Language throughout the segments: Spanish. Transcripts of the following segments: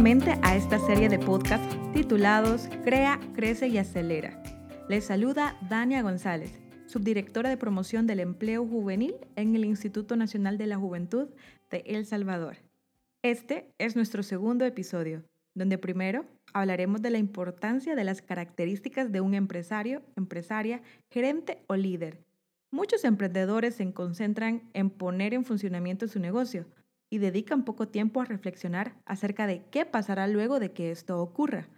A esta serie de podcasts titulados Crea, Crece y Acelera. Les saluda Dania González, subdirectora de promoción del empleo juvenil en el Instituto Nacional de la Juventud de El Salvador. Este es nuestro segundo episodio, donde primero hablaremos de la importancia de las características de un empresario, empresaria, gerente o líder. Muchos emprendedores se concentran en poner en funcionamiento su negocio y dedican poco tiempo a reflexionar acerca de qué pasará luego de que esto ocurra.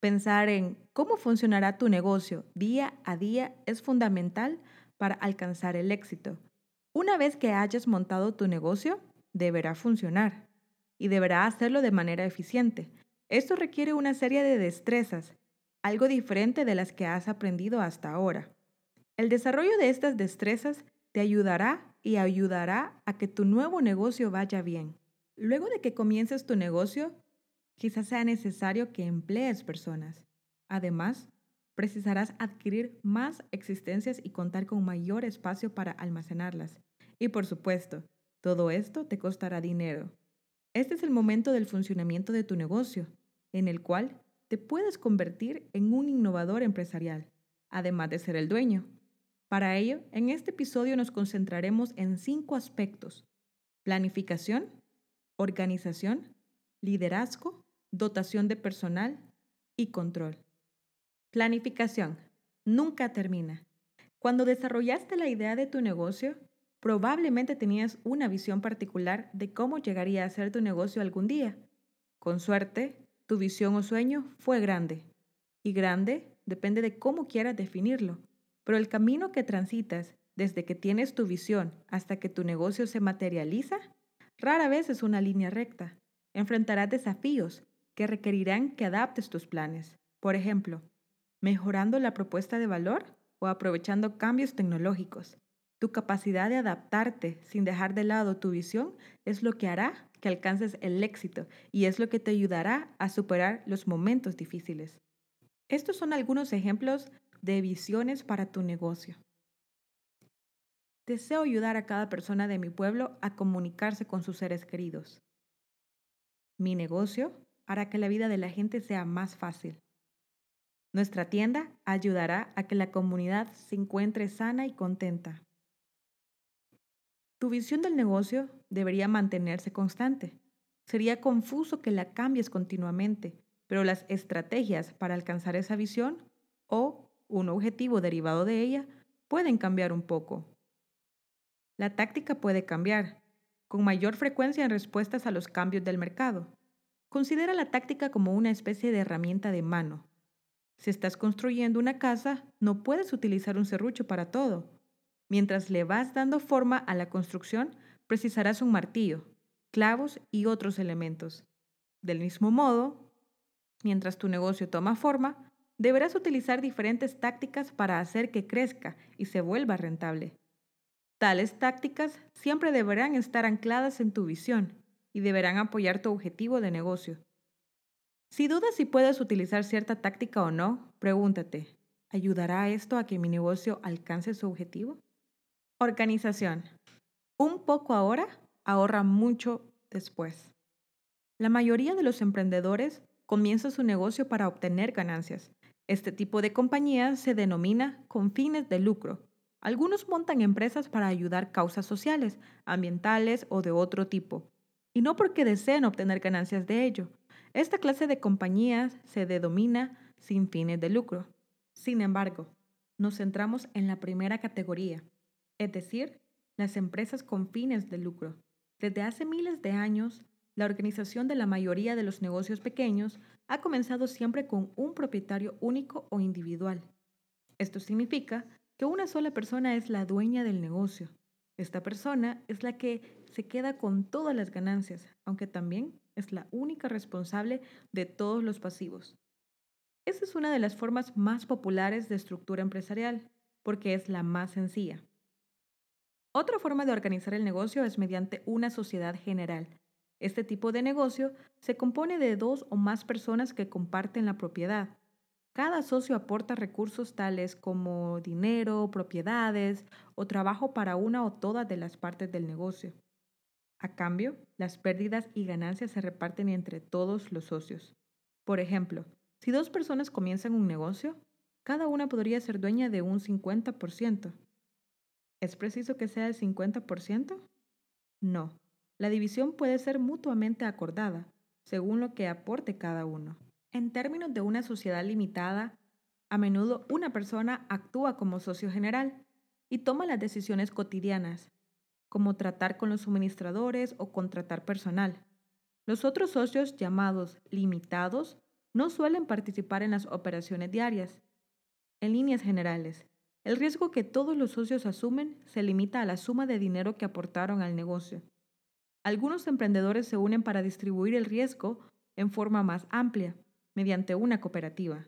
Pensar en cómo funcionará tu negocio día a día es fundamental para alcanzar el éxito. Una vez que hayas montado tu negocio, deberá funcionar y deberá hacerlo de manera eficiente. Esto requiere una serie de destrezas, algo diferente de las que has aprendido hasta ahora. El desarrollo de estas destrezas te ayudará y ayudará a que tu nuevo negocio vaya bien. Luego de que comiences tu negocio, quizás sea necesario que emplees personas. Además, precisarás adquirir más existencias y contar con mayor espacio para almacenarlas. Y por supuesto, todo esto te costará dinero. Este es el momento del funcionamiento de tu negocio en el cual te puedes convertir en un innovador empresarial, además de ser el dueño. Para ello, en este episodio nos concentraremos en cinco aspectos. Planificación, organización, liderazgo, dotación de personal y control. Planificación. Nunca termina. Cuando desarrollaste la idea de tu negocio, probablemente tenías una visión particular de cómo llegaría a ser tu negocio algún día. Con suerte, tu visión o sueño fue grande. Y grande depende de cómo quieras definirlo. Pero el camino que transitas desde que tienes tu visión hasta que tu negocio se materializa, rara vez es una línea recta. Enfrentarás desafíos que requerirán que adaptes tus planes. Por ejemplo, mejorando la propuesta de valor o aprovechando cambios tecnológicos. Tu capacidad de adaptarte sin dejar de lado tu visión es lo que hará que alcances el éxito y es lo que te ayudará a superar los momentos difíciles. Estos son algunos ejemplos de visiones para tu negocio. Deseo ayudar a cada persona de mi pueblo a comunicarse con sus seres queridos. Mi negocio hará que la vida de la gente sea más fácil. Nuestra tienda ayudará a que la comunidad se encuentre sana y contenta. Tu visión del negocio debería mantenerse constante. Sería confuso que la cambies continuamente, pero las estrategias para alcanzar esa visión o un objetivo derivado de ella pueden cambiar un poco. La táctica puede cambiar, con mayor frecuencia en respuestas a los cambios del mercado. Considera la táctica como una especie de herramienta de mano. Si estás construyendo una casa, no puedes utilizar un serrucho para todo. Mientras le vas dando forma a la construcción, precisarás un martillo, clavos y otros elementos. Del mismo modo, mientras tu negocio toma forma, deberás utilizar diferentes tácticas para hacer que crezca y se vuelva rentable. Tales tácticas siempre deberán estar ancladas en tu visión y deberán apoyar tu objetivo de negocio. Si dudas si puedes utilizar cierta táctica o no, pregúntate, ¿ayudará esto a que mi negocio alcance su objetivo? Organización. Un poco ahora ahorra mucho después. La mayoría de los emprendedores comienza su negocio para obtener ganancias. Este tipo de compañía se denomina con fines de lucro. Algunos montan empresas para ayudar causas sociales, ambientales o de otro tipo, y no porque deseen obtener ganancias de ello. Esta clase de compañías se denomina sin fines de lucro. Sin embargo, nos centramos en la primera categoría, es decir, las empresas con fines de lucro. Desde hace miles de años, la organización de la mayoría de los negocios pequeños ha comenzado siempre con un propietario único o individual. Esto significa que una sola persona es la dueña del negocio. Esta persona es la que se queda con todas las ganancias, aunque también es la única responsable de todos los pasivos. Esa es una de las formas más populares de estructura empresarial, porque es la más sencilla. Otra forma de organizar el negocio es mediante una sociedad general. Este tipo de negocio se compone de dos o más personas que comparten la propiedad. Cada socio aporta recursos tales como dinero, propiedades o trabajo para una o todas de las partes del negocio. A cambio, las pérdidas y ganancias se reparten entre todos los socios. Por ejemplo, si dos personas comienzan un negocio, cada una podría ser dueña de un 50%. ¿Es preciso que sea el 50%? No. La división puede ser mutuamente acordada, según lo que aporte cada uno. En términos de una sociedad limitada, a menudo una persona actúa como socio general y toma las decisiones cotidianas, como tratar con los suministradores o contratar personal. Los otros socios llamados limitados no suelen participar en las operaciones diarias. En líneas generales, el riesgo que todos los socios asumen se limita a la suma de dinero que aportaron al negocio. Algunos emprendedores se unen para distribuir el riesgo en forma más amplia, mediante una cooperativa.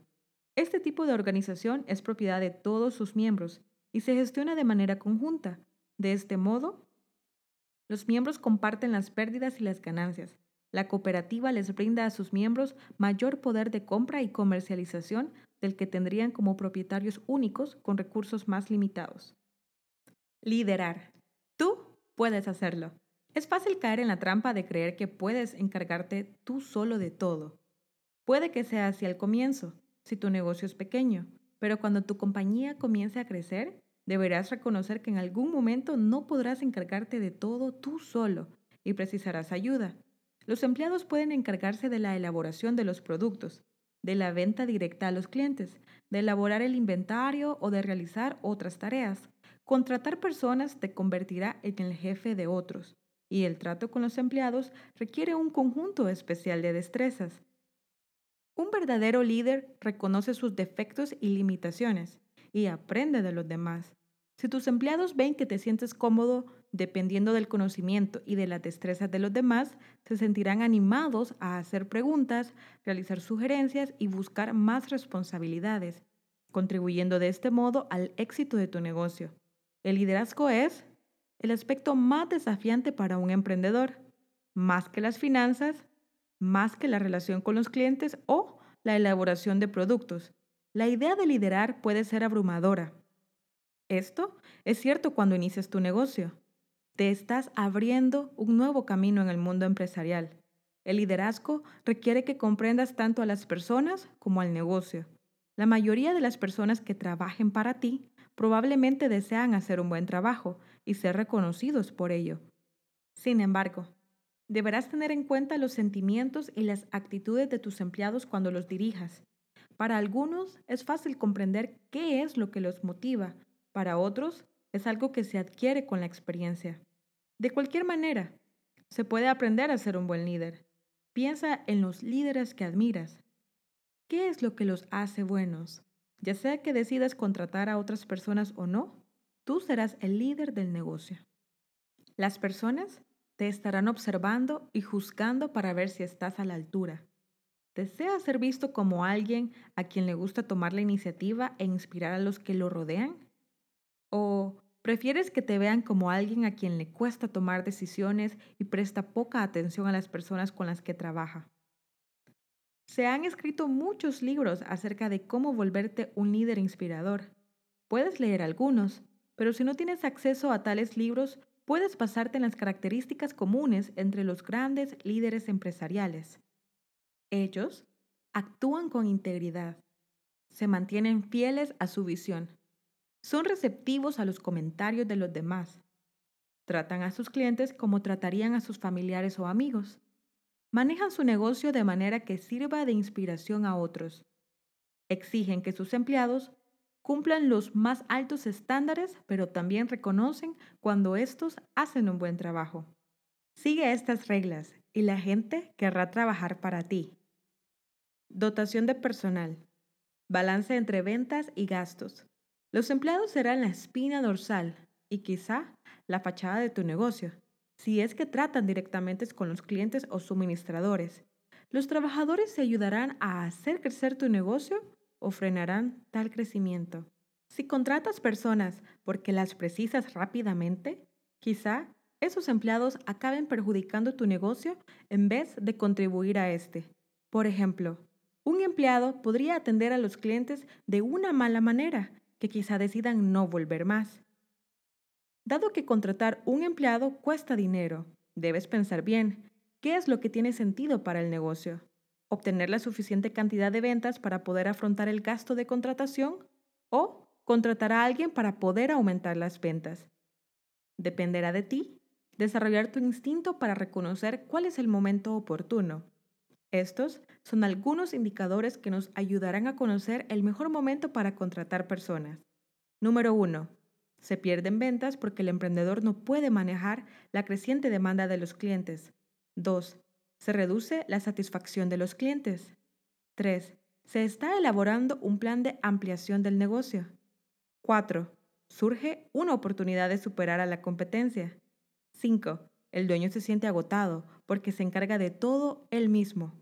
Este tipo de organización es propiedad de todos sus miembros y se gestiona de manera conjunta. De este modo, los miembros comparten las pérdidas y las ganancias. La cooperativa les brinda a sus miembros mayor poder de compra y comercialización del que tendrían como propietarios únicos con recursos más limitados. Liderar. Tú puedes hacerlo. Es fácil caer en la trampa de creer que puedes encargarte tú solo de todo. Puede que sea así al comienzo, si tu negocio es pequeño, pero cuando tu compañía comience a crecer, deberás reconocer que en algún momento no podrás encargarte de todo tú solo y precisarás ayuda. Los empleados pueden encargarse de la elaboración de los productos, de la venta directa a los clientes, de elaborar el inventario o de realizar otras tareas. Contratar personas te convertirá en el jefe de otros, y el trato con los empleados requiere un conjunto especial de destrezas. Un verdadero líder reconoce sus defectos y limitaciones y aprende de los demás. Si tus empleados ven que te sientes cómodo dependiendo del conocimiento y de las destrezas de los demás, se sentirán animados a hacer preguntas, realizar sugerencias y buscar más responsabilidades, contribuyendo de este modo al éxito de tu negocio. El liderazgo es el aspecto más desafiante para un emprendedor, más que las finanzas, más que la relación con los clientes o la elaboración de productos. La idea de liderar puede ser abrumadora. Esto es cierto cuando inicias tu negocio te estás abriendo un nuevo camino en el mundo empresarial. El liderazgo requiere que comprendas tanto a las personas como al negocio. La mayoría de las personas que trabajen para ti probablemente desean hacer un buen trabajo y ser reconocidos por ello. Sin embargo, deberás tener en cuenta los sentimientos y las actitudes de tus empleados cuando los dirijas. Para algunos es fácil comprender qué es lo que los motiva, para otros es algo que se adquiere con la experiencia. De cualquier manera, se puede aprender a ser un buen líder. Piensa en los líderes que admiras. ¿Qué es lo que los hace buenos? Ya sea que decidas contratar a otras personas o no, tú serás el líder del negocio. Las personas te estarán observando y juzgando para ver si estás a la altura. ¿Deseas ser visto como alguien a quien le gusta tomar la iniciativa e inspirar a los que lo rodean? ¿O prefieres que te vean como alguien a quien le cuesta tomar decisiones y presta poca atención a las personas con las que trabaja? Se han escrito muchos libros acerca de cómo volverte un líder inspirador. Puedes leer algunos, pero si no tienes acceso a tales libros, puedes basarte en las características comunes entre los grandes líderes empresariales. Ellos actúan con integridad, se mantienen fieles a su visión, son receptivos a los comentarios de los demás. Tratan a sus clientes como tratarían a sus familiares o amigos. Manejan su negocio de manera que sirva de inspiración a otros. Exigen que sus empleados cumplan los más altos estándares, pero también reconocen cuando estos hacen un buen trabajo. Sigue estas reglas y la gente querrá trabajar para ti. Dotación de personal. Balance entre ventas y gastos. Los empleados serán la espina dorsal y quizá la fachada de tu negocio, si es que tratan directamente con los clientes o suministradores. Los trabajadores se ayudarán a hacer crecer tu negocio o frenarán tal crecimiento. Si contratas personas porque las precisas rápidamente, quizá esos empleados acaben perjudicando tu negocio en vez de contribuir a este. Por ejemplo, un empleado podría atender a los clientes de una mala manera que quizá decidan no volver más. Dado que contratar un empleado cuesta dinero, debes pensar bien, ¿qué es lo que tiene sentido para el negocio? ¿Obtener la suficiente cantidad de ventas para poder afrontar el gasto de contratación? ¿O contratar a alguien para poder aumentar las ventas? Dependerá de ti desarrollar tu instinto para reconocer cuál es el momento oportuno. Estos son algunos indicadores que nos ayudarán a conocer el mejor momento para contratar personas. Número 1. Se pierden ventas porque el emprendedor no puede manejar la creciente demanda de los clientes. 2. Se reduce la satisfacción de los clientes. 3. Se está elaborando un plan de ampliación del negocio. 4. Surge una oportunidad de superar a la competencia. 5. El dueño se siente agotado porque se encarga de todo él mismo.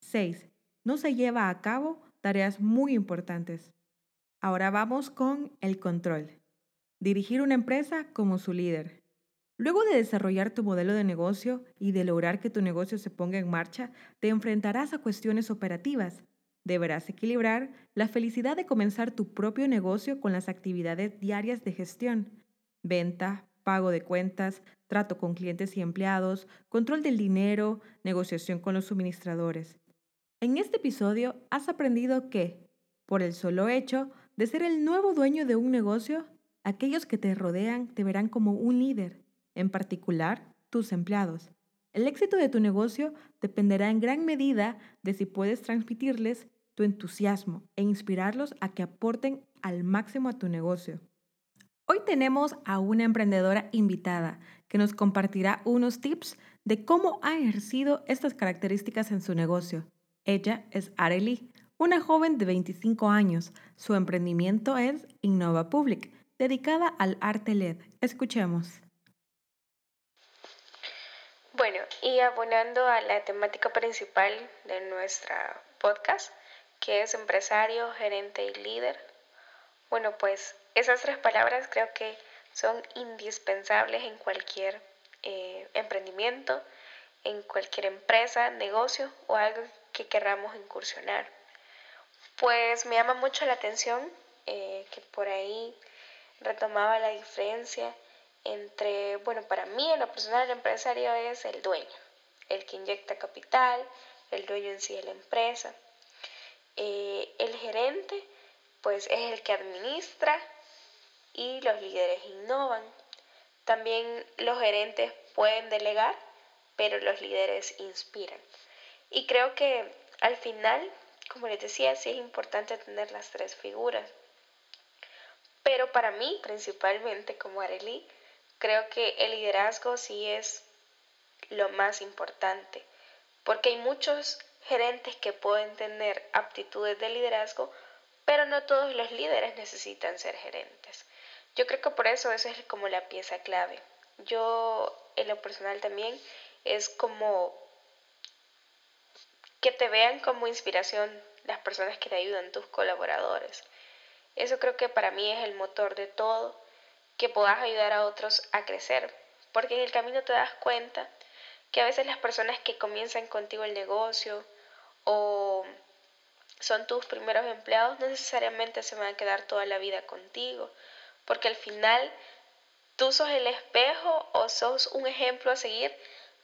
6. No se lleva a cabo tareas muy importantes. Ahora vamos con el control. Dirigir una empresa como su líder. Luego de desarrollar tu modelo de negocio y de lograr que tu negocio se ponga en marcha, te enfrentarás a cuestiones operativas. Deberás equilibrar la felicidad de comenzar tu propio negocio con las actividades diarias de gestión, venta, pago de cuentas, trato con clientes y empleados, control del dinero, negociación con los suministradores. En este episodio has aprendido que, por el solo hecho de ser el nuevo dueño de un negocio, Aquellos que te rodean te verán como un líder, en particular tus empleados. El éxito de tu negocio dependerá en gran medida de si puedes transmitirles tu entusiasmo e inspirarlos a que aporten al máximo a tu negocio. Hoy tenemos a una emprendedora invitada que nos compartirá unos tips de cómo ha ejercido estas características en su negocio. Ella es Arely, una joven de 25 años. Su emprendimiento es Innova Public, dedicada al arte LED. Escuchemos. Bueno, y abonando a la temática principal de nuestra podcast, que es empresario, gerente y líder, bueno, pues esas tres palabras creo que son indispensables en cualquier eh, emprendimiento, en cualquier empresa, negocio o algo que queramos incursionar. Pues me llama mucho la atención eh, que por ahí retomaba la diferencia entre, bueno, para mí en lo personal el empresario es el dueño, el que inyecta capital, el dueño en sí de la empresa. Eh, el gerente, pues es el que administra y los líderes innovan. También los gerentes pueden delegar, pero los líderes inspiran. Y creo que al final, como les decía, sí es importante tener las tres figuras. Pero para mí, principalmente como Arely, creo que el liderazgo sí es lo más importante, porque hay muchos gerentes que pueden tener aptitudes de liderazgo, pero no todos los líderes necesitan ser gerentes. Yo creo que por eso esa es como la pieza clave. Yo en lo personal también es como que te vean como inspiración las personas que te ayudan, tus colaboradores. Eso creo que para mí es el motor de todo, que puedas ayudar a otros a crecer, porque en el camino te das cuenta que a veces las personas que comienzan contigo el negocio o son tus primeros empleados no necesariamente se van a quedar toda la vida contigo, porque al final tú sos el espejo o sos un ejemplo a seguir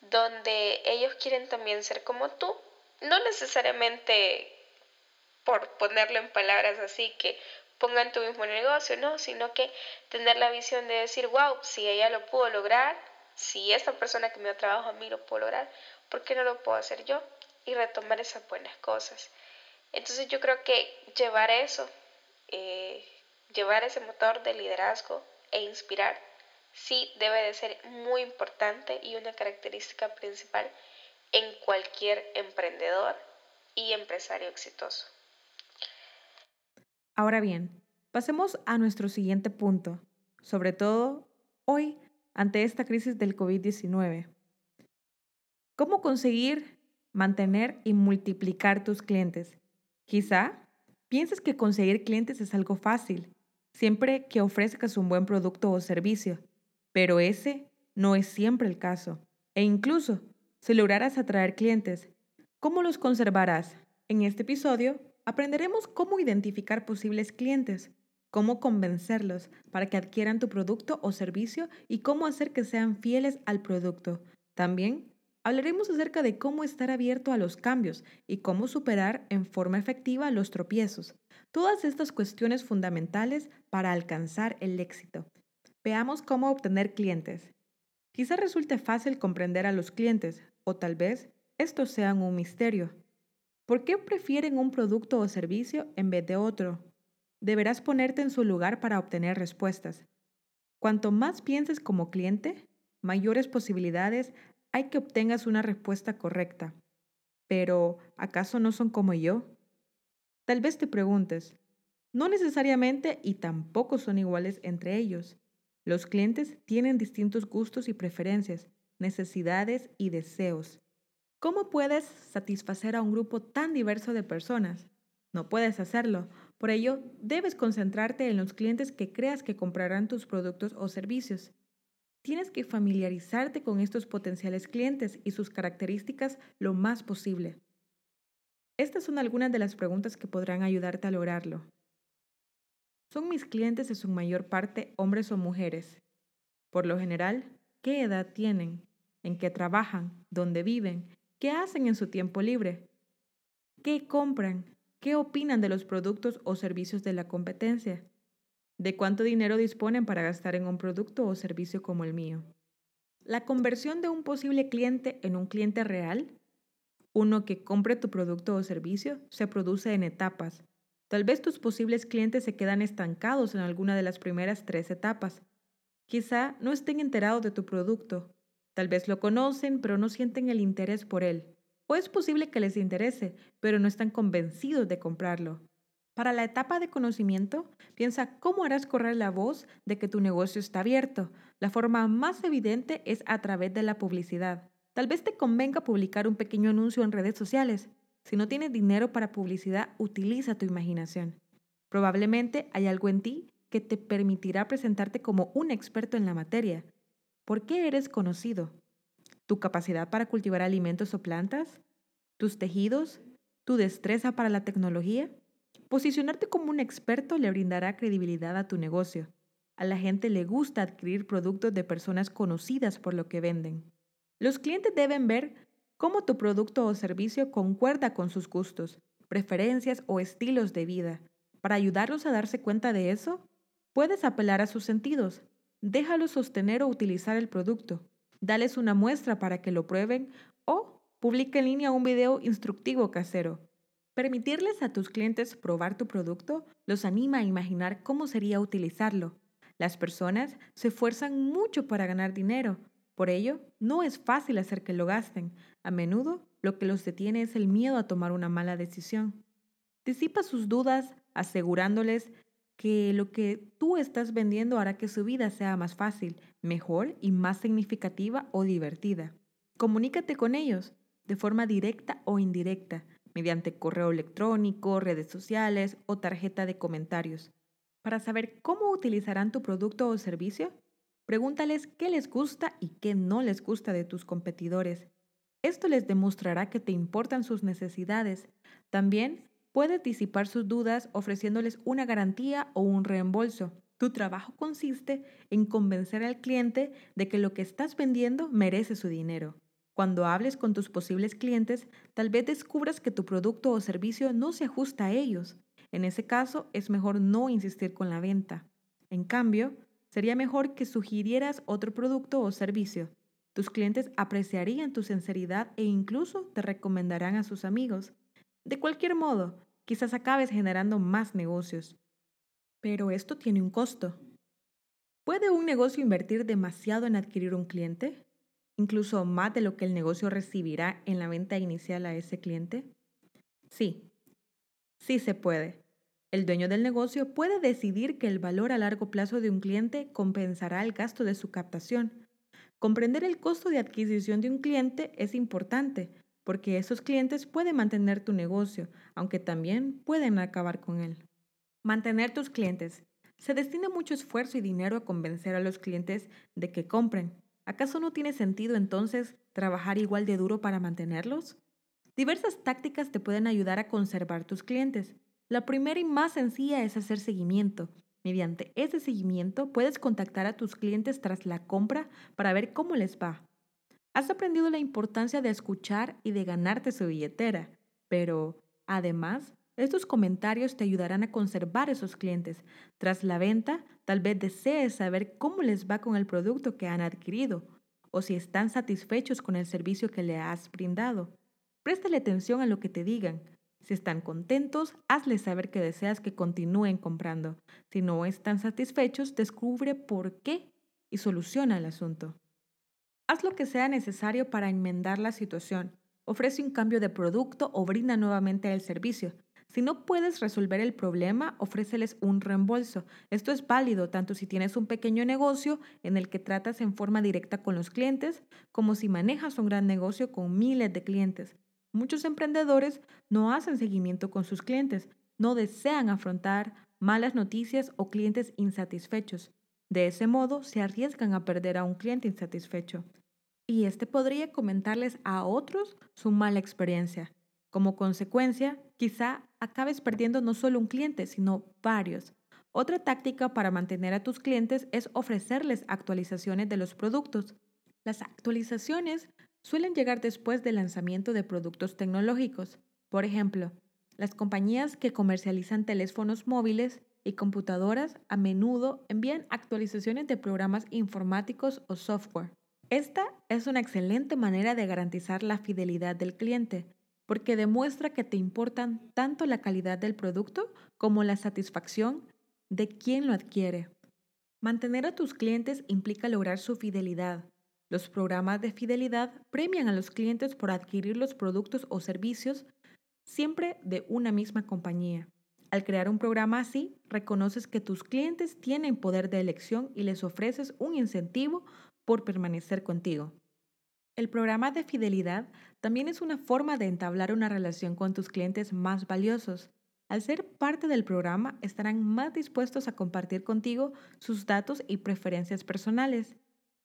donde ellos quieren también ser como tú, no necesariamente por ponerlo en palabras así que pongan tu mismo negocio, no, sino que tener la visión de decir, wow, si ella lo pudo lograr, si esta persona que me da trabajo a mí lo pudo lograr, ¿por qué no lo puedo hacer yo? Y retomar esas buenas cosas. Entonces yo creo que llevar eso, eh, llevar ese motor de liderazgo e inspirar, sí debe de ser muy importante y una característica principal en cualquier emprendedor y empresario exitoso. Ahora bien, pasemos a nuestro siguiente punto, sobre todo hoy ante esta crisis del COVID-19. ¿Cómo conseguir, mantener y multiplicar tus clientes? Quizá pienses que conseguir clientes es algo fácil, siempre que ofrezcas un buen producto o servicio, pero ese no es siempre el caso. E incluso, si lograras atraer clientes, ¿cómo los conservarás? En este episodio Aprenderemos cómo identificar posibles clientes, cómo convencerlos para que adquieran tu producto o servicio y cómo hacer que sean fieles al producto. También hablaremos acerca de cómo estar abierto a los cambios y cómo superar en forma efectiva los tropiezos. Todas estas cuestiones fundamentales para alcanzar el éxito. Veamos cómo obtener clientes. Quizá resulte fácil comprender a los clientes, o tal vez estos sean un misterio. ¿Por qué prefieren un producto o servicio en vez de otro? Deberás ponerte en su lugar para obtener respuestas. Cuanto más pienses como cliente, mayores posibilidades hay que obtengas una respuesta correcta. Pero, ¿acaso no son como yo? Tal vez te preguntes, no necesariamente y tampoco son iguales entre ellos. Los clientes tienen distintos gustos y preferencias, necesidades y deseos. ¿Cómo puedes satisfacer a un grupo tan diverso de personas? No puedes hacerlo. Por ello, debes concentrarte en los clientes que creas que comprarán tus productos o servicios. Tienes que familiarizarte con estos potenciales clientes y sus características lo más posible. Estas son algunas de las preguntas que podrán ayudarte a lograrlo. ¿Son mis clientes en su mayor parte hombres o mujeres? Por lo general, ¿qué edad tienen? ¿En qué trabajan? ¿Dónde viven? ¿Qué hacen en su tiempo libre? ¿Qué compran? ¿Qué opinan de los productos o servicios de la competencia? ¿De cuánto dinero disponen para gastar en un producto o servicio como el mío? La conversión de un posible cliente en un cliente real, uno que compre tu producto o servicio, se produce en etapas Tal vez tus posibles clientes se quedan estancados en alguna de las primeras tres etapas. Quizá no estén enterados de tu producto. Tal vez lo conocen, pero no sienten el interés por él. O es posible que les interese, pero no están convencidos de comprarlo. Para la etapa de conocimiento, piensa cómo harás correr la voz de que tu negocio está abierto. La forma más evidente es a través de la publicidad. Tal vez te convenga publicar un pequeño anuncio en redes sociales. Si no tienes dinero para publicidad, utiliza tu imaginación. Probablemente hay algo en ti que te permitirá presentarte como un experto en la materia. ¿Por qué eres conocido? ¿Tu capacidad para cultivar alimentos o plantas? ¿Tus tejidos? ¿Tu destreza para la tecnología? Posicionarte como un experto le brindará credibilidad a tu negocio. A la gente le gusta adquirir productos de personas conocidas por lo que venden. Los clientes deben ver cómo tu producto o servicio concuerda con sus gustos, preferencias o estilos de vida. Para ayudarlos a darse cuenta de eso, puedes apelar a sus sentidos. Déjalos sostener o utilizar el producto. Dales una muestra para que lo prueben o publica en línea un video instructivo casero. Permitirles a tus clientes probar tu producto los anima a imaginar cómo sería utilizarlo. Las personas se esfuerzan mucho para ganar dinero, por ello, no es fácil hacer que lo gasten. A menudo, lo que los detiene es el miedo a tomar una mala decisión. Disipa sus dudas asegurándoles que lo que tú estás vendiendo hará que su vida sea más fácil, mejor y más significativa o divertida. Comunícate con ellos de forma directa o indirecta, mediante correo electrónico, redes sociales o tarjeta de comentarios. Para saber cómo utilizarán tu producto o servicio, Pregúntales qué les gusta y qué no les gusta de tus competidores. Esto les demostrará que te importan sus necesidades. También puedes disipar sus dudas ofreciéndoles una garantía o un reembolso. Tu trabajo consiste en convencer al cliente de que lo que estás vendiendo merece su dinero. Cuando hables con tus posibles clientes, tal vez descubras que tu producto o servicio no se ajusta a ellos. En ese caso, es mejor no insistir con la venta. En cambio, Sería mejor que sugirieras otro producto o servicio. Tus clientes apreciarían tu sinceridad e incluso te recomendarán a sus amigos. De cualquier modo, quizás acabes generando más negocios. Pero esto tiene un costo. ¿Puede un negocio invertir demasiado en adquirir un cliente? ¿Incluso más de lo que el negocio recibirá en la venta inicial a ese cliente? Sí, sí se puede. El dueño del negocio puede decidir que el valor a largo plazo de un cliente compensará el gasto de su captación. Comprender el costo de adquisición de un cliente es importante porque esos clientes pueden mantener tu negocio, aunque también pueden acabar con él. Mantener tus clientes. Se destina mucho esfuerzo y dinero a convencer a los clientes de que compren. ¿Acaso no tiene sentido entonces trabajar igual de duro para mantenerlos? Diversas tácticas te pueden ayudar a conservar tus clientes. La primera y más sencilla es hacer seguimiento. Mediante ese seguimiento puedes contactar a tus clientes tras la compra para ver cómo les va. Has aprendido la importancia de escuchar y de ganarte su billetera, pero además, estos comentarios te ayudarán a conservar esos clientes. Tras la venta, tal vez desees saber cómo les va con el producto que han adquirido o si están satisfechos con el servicio que le has brindado. Préstale atención a lo que te digan. Si están contentos, hazles saber que deseas que continúen comprando. Si no están satisfechos, descubre por qué y soluciona el asunto. Haz lo que sea necesario para enmendar la situación. Ofrece un cambio de producto o brinda nuevamente el servicio. Si no puedes resolver el problema, ofréceles un reembolso. Esto es válido tanto si tienes un pequeño negocio en el que tratas en forma directa con los clientes, como si manejas un gran negocio con miles de clientes. Muchos emprendedores no hacen seguimiento con sus clientes, no desean afrontar malas noticias o clientes insatisfechos. De ese modo, se arriesgan a perder a un cliente insatisfecho. Y este podría comentarles a otros su mala experiencia. Como consecuencia, quizá acabes perdiendo no solo un cliente, sino varios. Otra táctica para mantener a tus clientes es ofrecerles actualizaciones de los productos. Las actualizaciones suelen llegar después del lanzamiento de productos tecnológicos. Por ejemplo, las compañías que comercializan teléfonos móviles y computadoras a menudo envían actualizaciones de programas informáticos o software. Esta es una excelente manera de garantizar la fidelidad del cliente, porque demuestra que te importan tanto la calidad del producto como la satisfacción de quien lo adquiere. Mantener a tus clientes implica lograr su fidelidad. Los programas de fidelidad premian a los clientes por adquirir los productos o servicios siempre de una misma compañía. Al crear un programa así, reconoces que tus clientes tienen poder de elección y les ofreces un incentivo por permanecer contigo. El programa de fidelidad también es una forma de entablar una relación con tus clientes más valiosos. Al ser parte del programa, estarán más dispuestos a compartir contigo sus datos y preferencias personales.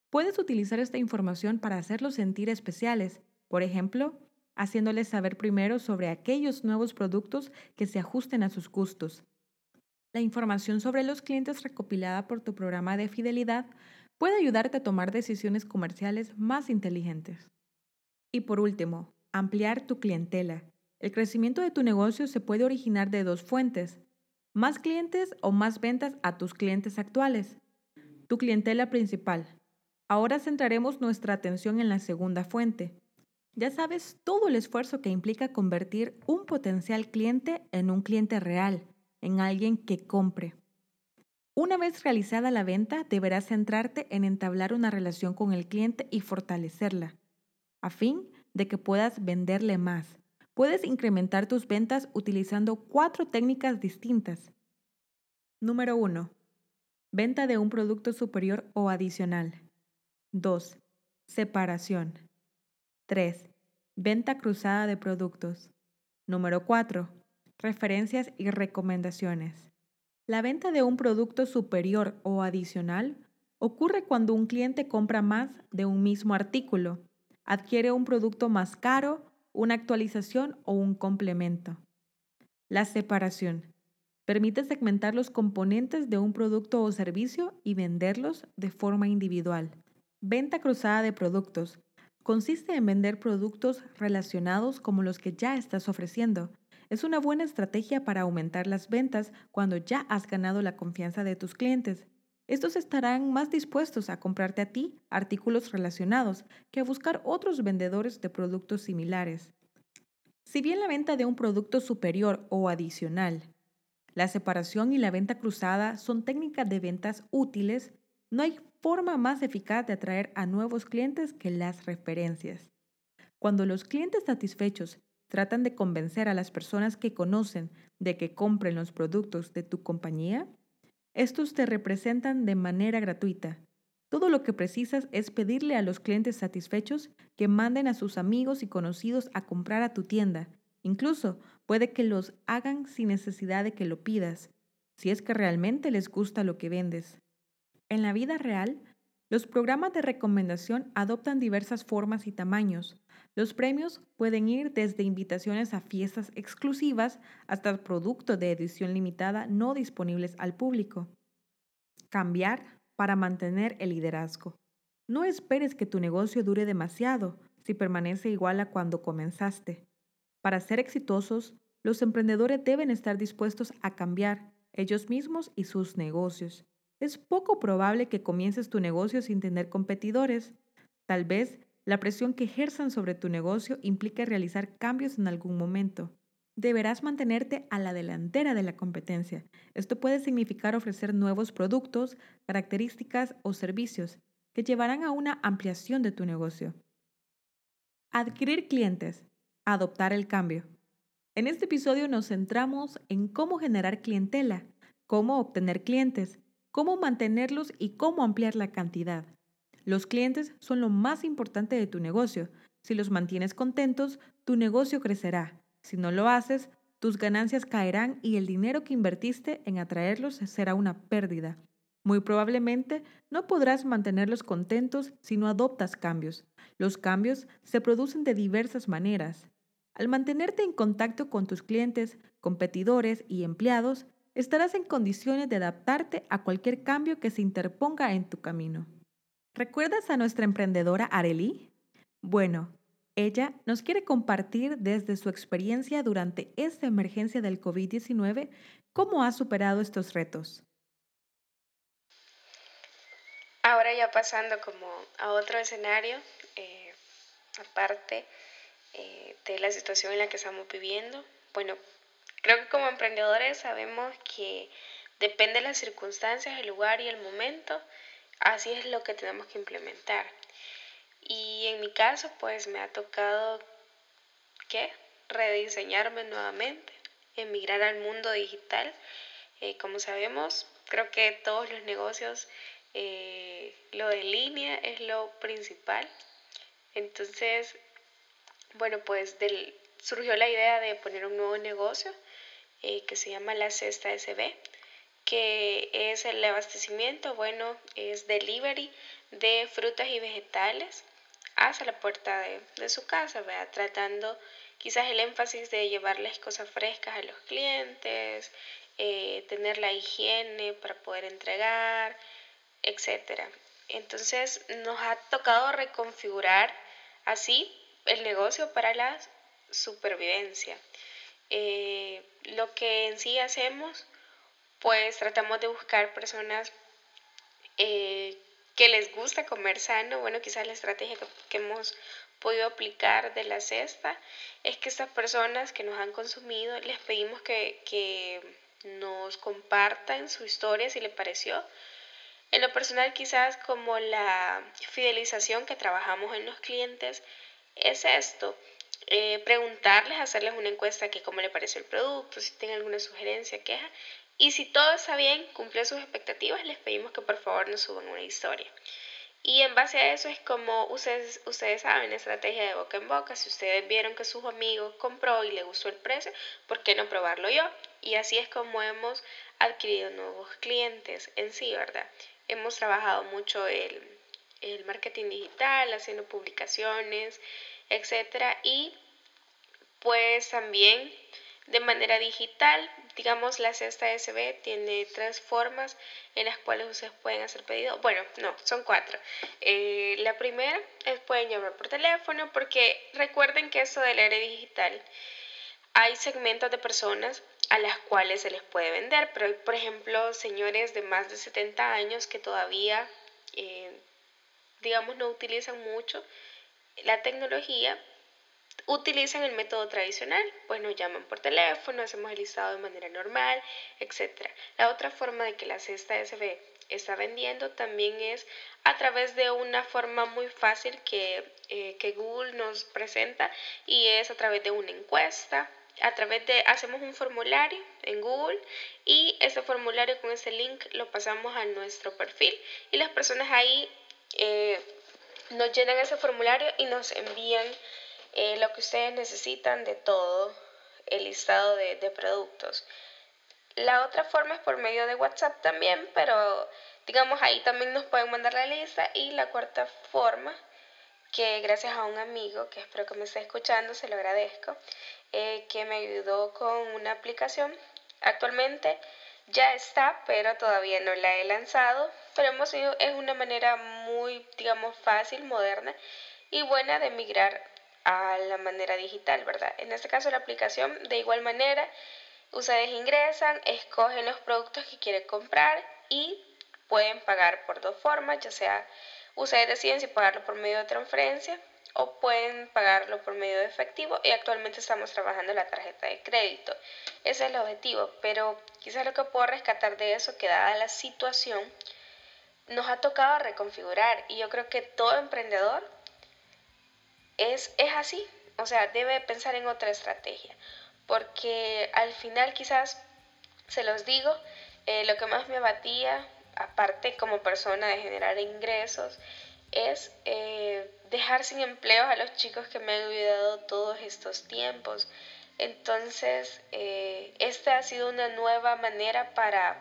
Puedes utilizar esta información para hacerlos sentir especiales. Por ejemplo, haciéndoles saber primero sobre aquellos nuevos productos que se ajusten a sus gustos. La información sobre los clientes recopilada por tu programa de fidelidad puede ayudarte a tomar decisiones comerciales más inteligentes. Y por último, ampliar tu clientela. El crecimiento de tu negocio se puede originar de dos fuentes, más clientes o más ventas a tus clientes actuales. Tu clientela principal. Ahora centraremos nuestra atención en la segunda fuente, ya sabes todo el esfuerzo que implica convertir un potencial cliente en un cliente real, en alguien que compre. Una vez realizada la venta, deberás centrarte en entablar una relación con el cliente y fortalecerla, a fin de que puedas venderle más. Puedes incrementar tus ventas utilizando cuatro técnicas distintas. Número 1. Venta de un producto superior o adicional. 2. Separación. 3. Venta cruzada de productos. Número 4. Referencias y recomendaciones. La venta de un producto superior o adicional ocurre cuando un cliente compra más de un mismo artículo, adquiere un producto más caro, una actualización o un complemento. La separación. Permite segmentar los componentes de un producto o servicio y venderlos de forma individual. Venta cruzada de productos consiste en vender productos relacionados como los que ya estás ofreciendo. Es una buena estrategia para aumentar las ventas cuando ya has ganado la confianza de tus clientes. Estos estarán más dispuestos a comprarte a ti artículos relacionados que a buscar otros vendedores de productos similares. Si bien la venta de un producto superior o adicional, la separación y la venta cruzada son técnicas de ventas útiles, no hay forma más eficaz de atraer a nuevos clientes que las referencias. Cuando los clientes satisfechos tratan de convencer a las personas que conocen de que compren los productos de tu compañía, estos te representan de manera gratuita. Todo lo que precisas es pedirle a los clientes satisfechos que manden a sus amigos y conocidos a comprar a tu tienda. Incluso puede que los hagan sin necesidad de que lo pidas, si es que realmente les gusta lo que vendes. En la vida real, los programas de recomendación adoptan diversas formas y tamaños. Los premios pueden ir desde invitaciones a fiestas exclusivas hasta productos de edición limitada no disponibles al público. Cambiar para mantener el liderazgo. No esperes que tu negocio dure demasiado si permanece igual a cuando comenzaste. Para ser exitosos, los emprendedores deben estar dispuestos a cambiar ellos mismos y sus negocios. Es poco probable que comiences tu negocio sin tener competidores. Tal vez la presión que ejerzan sobre tu negocio implique realizar cambios en algún momento. Deberás mantenerte a la delantera de la competencia. Esto puede significar ofrecer nuevos productos, características o servicios que llevarán a una ampliación de tu negocio. Adquirir clientes. Adoptar el cambio. En este episodio nos centramos en cómo generar clientela, cómo obtener clientes, cómo mantenerlos y cómo ampliar la cantidad. Los clientes son lo más importante de tu negocio. Si los mantienes contentos, tu negocio crecerá. Si no lo haces, tus ganancias caerán y el dinero que invertiste en atraerlos será una pérdida. Muy probablemente no podrás mantenerlos contentos si no adoptas cambios. Los cambios se producen de diversas maneras. Al mantenerte en contacto con tus clientes, competidores y empleados, estarás en condiciones de adaptarte a cualquier cambio que se interponga en tu camino. ¿Recuerdas a nuestra emprendedora Arely? Bueno, ella nos quiere compartir desde su experiencia durante esta emergencia del COVID-19 cómo ha superado estos retos. Ahora ya pasando como a otro escenario, eh, aparte eh, de la situación en la que estamos viviendo, bueno, creo que como emprendedores sabemos que depende de las circunstancias, el lugar y el momento, así es lo que tenemos que implementar. Y en mi caso, pues me ha tocado, ¿qué? Rediseñarme nuevamente, emigrar al mundo digital. Eh, como sabemos, creo que todos los negocios, eh, lo de línea es lo principal. Entonces, bueno, pues del, surgió la idea de poner un nuevo negocio eh, que se llama La Cesta SB que es el abastecimiento, bueno, es delivery de frutas y vegetales hasta la puerta de, su casa, ¿verdad? tratando quizás el énfasis de llevarles cosas frescas a los clientes, eh, tener la higiene para poder entregar, etc. Entonces nos ha tocado reconfigurar así el negocio para la supervivencia. Eh, lo que en sí hacemos pues tratamos de buscar personas eh, que les gusta comer sano. Bueno, quizás la estrategia que, hemos podido aplicar de la cesta es que estas personas que nos han consumido les pedimos que, que nos compartan su historia si les pareció. En lo personal quizás como la fidelización que trabajamos en los clientes es esto, eh, preguntarles, hacerles una encuesta que cómo le pareció el producto, si tienen alguna sugerencia, queja, y si todo está bien, cumplió sus expectativas, les pedimos que por favor nos suban una historia. Y en base a eso es como ustedes, ustedes saben, estrategia de boca en boca. Si ustedes vieron que su amigo compró y le gustó el precio, ¿por qué no probarlo yo? Y así es como hemos adquirido nuevos clientes en sí, ¿verdad? Hemos trabajado mucho el, el marketing digital, haciendo publicaciones, etcétera. Y pues también de manera digital. Digamos, la cesta SB tiene tres formas en las cuales ustedes pueden hacer pedido. Bueno, no, son cuatro. Eh, la primera es pueden llamar por teléfono porque recuerden que esto del aire digital hay segmentos de personas a las cuales se les puede vender, pero hay, por ejemplo, señores de más de 70 años que todavía, eh, digamos, no utilizan mucho la tecnología utilizan el método tradicional, pues nos llaman por teléfono, hacemos el listado de manera normal, etc. La otra forma de que la cesta SB está vendiendo también es a través de una forma muy fácil que, eh, que Google nos presenta y es a través de una encuesta a través de hacemos un formulario en Google y ese formulario con ese link lo pasamos a nuestro perfil y las personas ahí eh, nos llenan ese formulario y nos envían eh, lo que ustedes necesitan de todo el listado de, de productos. La otra forma es por medio de WhatsApp también, pero digamos ahí también nos pueden mandar la lista. Y la cuarta forma, que gracias a un amigo, que espero que me esté escuchando, se lo agradezco, eh, que me ayudó con una aplicación. Actualmente ya está, pero todavía no la he lanzado. Pero hemos sido, es una manera muy, digamos, fácil, moderna y buena de migrar a la manera digital, ¿verdad? En este caso la aplicación de igual manera, ustedes ingresan, escogen los productos que quieren comprar y pueden pagar por dos formas, ya sea ustedes deciden si pagarlo por medio de transferencia o pueden pagarlo por medio de efectivo y actualmente estamos trabajando la tarjeta de crédito. Ese es el objetivo, pero quizás lo que puedo rescatar de eso, que dada la situación, nos ha tocado reconfigurar y yo creo que todo emprendedor es, es así, o sea, debe pensar en otra estrategia, porque al final quizás, se los digo, eh, lo que más me abatía, aparte como persona de generar ingresos, es eh, dejar sin empleo a los chicos que me han ayudado todos estos tiempos. Entonces, eh, esta ha sido una nueva manera para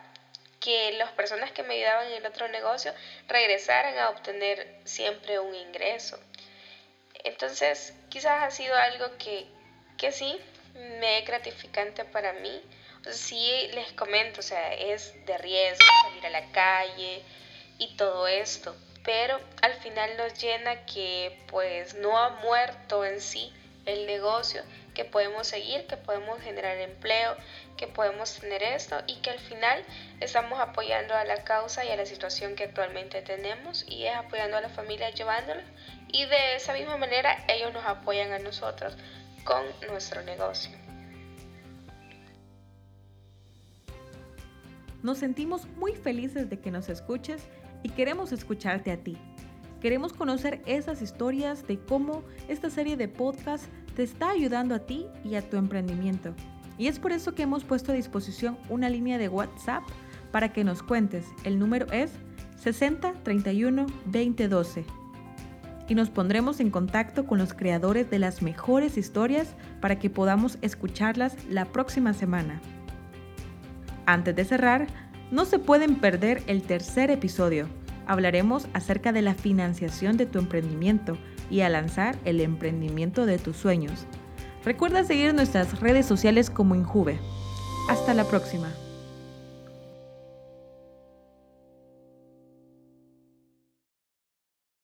que las personas que me ayudaban en el otro negocio regresaran a obtener siempre un ingreso. Entonces, quizás ha sido algo que, que sí me es gratificante para mí. sí les comento, o sea, es de riesgo salir a la calle y todo esto, pero al final nos llena que pues no ha muerto en sí el negocio, que podemos seguir, que podemos generar empleo, que podemos tener esto y que al final estamos apoyando a la causa y a la situación que actualmente tenemos y es apoyando a la familia llevándola y de esa misma manera ellos nos apoyan a nosotros con nuestro negocio. Nos sentimos muy felices de que nos escuches y queremos escucharte a ti. Queremos conocer esas historias de cómo esta serie de podcasts te está ayudando a ti y a tu emprendimiento. Y es por eso que hemos puesto a disposición una línea de WhatsApp para que nos cuentes. El número es 60 31 20 12. Y nos pondremos en contacto con los creadores de las mejores historias para que podamos escucharlas la próxima semana. Antes de cerrar, no se pueden perder el tercer episodio. Hablaremos acerca de la financiación de tu emprendimiento y a lanzar el emprendimiento de tus sueños. Recuerda seguir nuestras redes sociales como Injuve. Hasta la próxima.